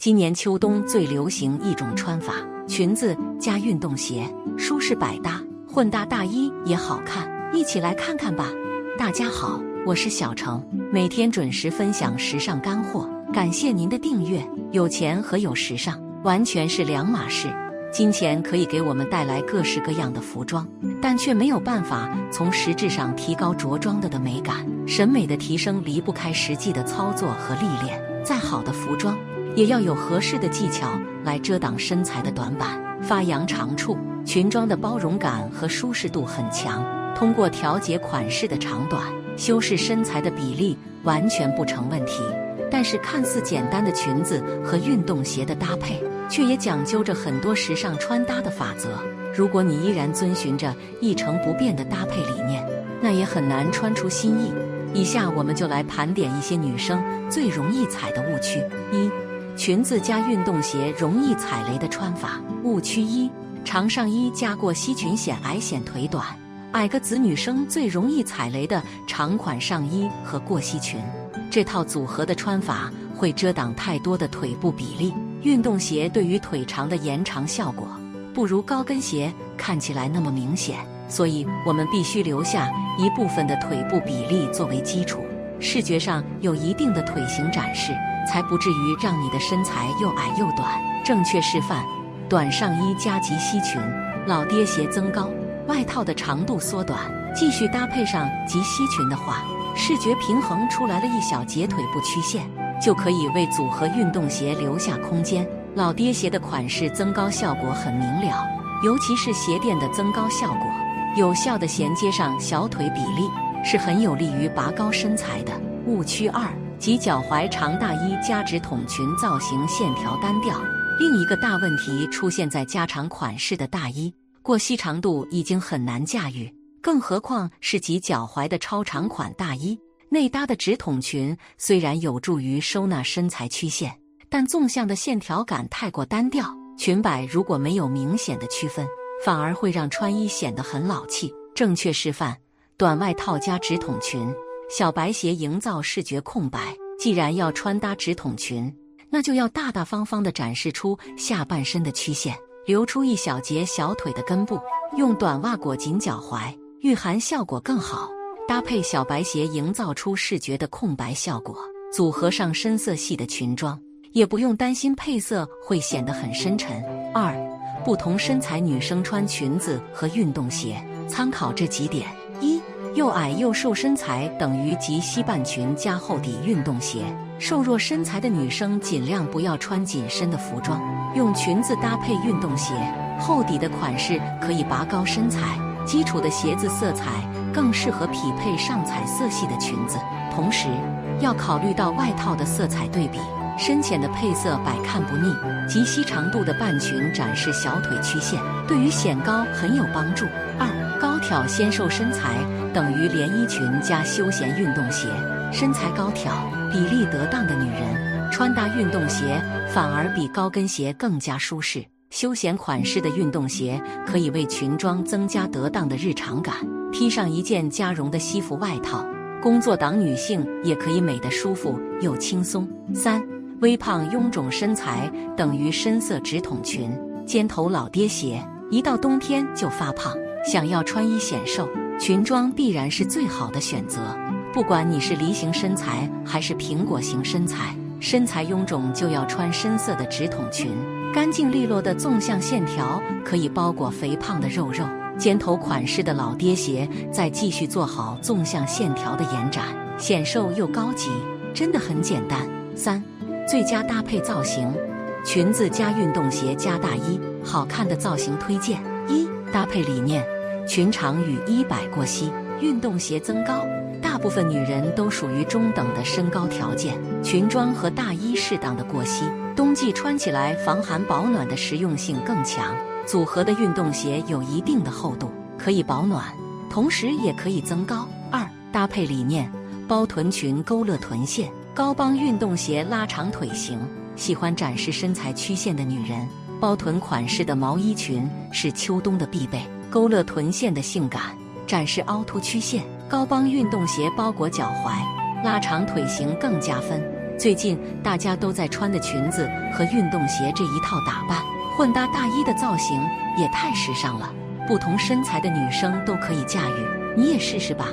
今年秋冬最流行一种穿法：裙子加运动鞋，舒适百搭，混搭大衣也好看。一起来看看吧！大家好，我是小程，每天准时分享时尚干货，感谢您的订阅。有钱和有时尚完全是两码事。金钱可以给我们带来各式各样的服装，但却没有办法从实质上提高着装的的美感。审美的提升离不开实际的操作和历练。再好的服装，也要有合适的技巧来遮挡身材的短板、发扬长处。裙装的包容感和舒适度很强，通过调节款式的长短，修饰身材的比例完全不成问题。但是，看似简单的裙子和运动鞋的搭配。却也讲究着很多时尚穿搭的法则。如果你依然遵循着一成不变的搭配理念，那也很难穿出新意。以下我们就来盘点一些女生最容易踩的误区：一、裙子加运动鞋容易踩雷的穿法。误区一：长上衣加过膝裙显矮显腿短。矮个子女生最容易踩雷的长款上衣和过膝裙，这套组合的穿法会遮挡太多的腿部比例。运动鞋对于腿长的延长效果不如高跟鞋看起来那么明显，所以我们必须留下一部分的腿部比例作为基础，视觉上有一定的腿型展示，才不至于让你的身材又矮又短。正确示范：短上衣加及膝裙，老爹鞋增高，外套的长度缩短，继续搭配上及膝裙的话，视觉平衡出来了一小截腿部曲线。就可以为组合运动鞋留下空间。老爹鞋的款式增高效果很明了，尤其是鞋垫的增高效果，有效的衔接上小腿比例，是很有利于拔高身材的。误区二：及脚踝长大衣加直筒裙，造型线条单调。另一个大问题出现在加长款式的大衣，过膝长度已经很难驾驭，更何况是及脚踝的超长款大衣。内搭的直筒裙虽然有助于收纳身材曲线，但纵向的线条感太过单调，裙摆如果没有明显的区分，反而会让穿衣显得很老气。正确示范：短外套加直筒裙，小白鞋营造视觉空白。既然要穿搭直筒裙，那就要大大方方地展示出下半身的曲线，留出一小截小腿的根部，用短袜裹紧脚踝，御寒效果更好。搭配小白鞋，营造出视觉的空白效果；组合上深色系的裙装，也不用担心配色会显得很深沉。二，不同身材女生穿裙子和运动鞋，参考这几点：又矮又瘦身材等于及膝半裙加厚底运动鞋。瘦弱身材的女生尽量不要穿紧身的服装，用裙子搭配运动鞋，厚底的款式可以拔高身材。基础的鞋子色彩。更适合匹配上彩色系的裙子，同时要考虑到外套的色彩对比，深浅的配色百看不腻。及膝长度的半裙展示小腿曲线，对于显高很有帮助。二高挑纤瘦身材等于连衣裙加休闲运动鞋，身材高挑、比例得当的女人穿搭运动鞋反而比高跟鞋更加舒适。休闲款式的运动鞋可以为裙装增加得当的日常感。披上一件加绒的西服外套，工作党女性也可以美得舒服又轻松。三微胖臃肿身材等于深色直筒裙、尖头老爹鞋，一到冬天就发胖。想要穿衣显瘦，裙装必然是最好的选择。不管你是梨形身材还是苹果型身材，身材臃肿就要穿深色的直筒裙，干净利落的纵向线条可以包裹肥胖的肉肉。尖头款式的老爹鞋，再继续做好纵向线条的延展，显瘦又高级，真的很简单。三，最佳搭配造型：裙子加运动鞋加大衣，好看的造型推荐。一，搭配理念：裙长与衣摆过膝，运动鞋增高。大部分女人都属于中等的身高条件，裙装和大衣适当的过膝，冬季穿起来防寒保暖的实用性更强。组合的运动鞋有一定的厚度，可以保暖，同时也可以增高。二搭配理念：包臀裙勾勒臀线，高帮运动鞋拉长腿型。喜欢展示身材曲线的女人，包臀款式的毛衣裙是秋冬的必备，勾勒臀线的性感，展示凹凸曲线。高帮运动鞋包裹脚踝，拉长腿型更加分。最近大家都在穿的裙子和运动鞋这一套打扮，混搭大衣的造型也太时尚了，不同身材的女生都可以驾驭，你也试试吧。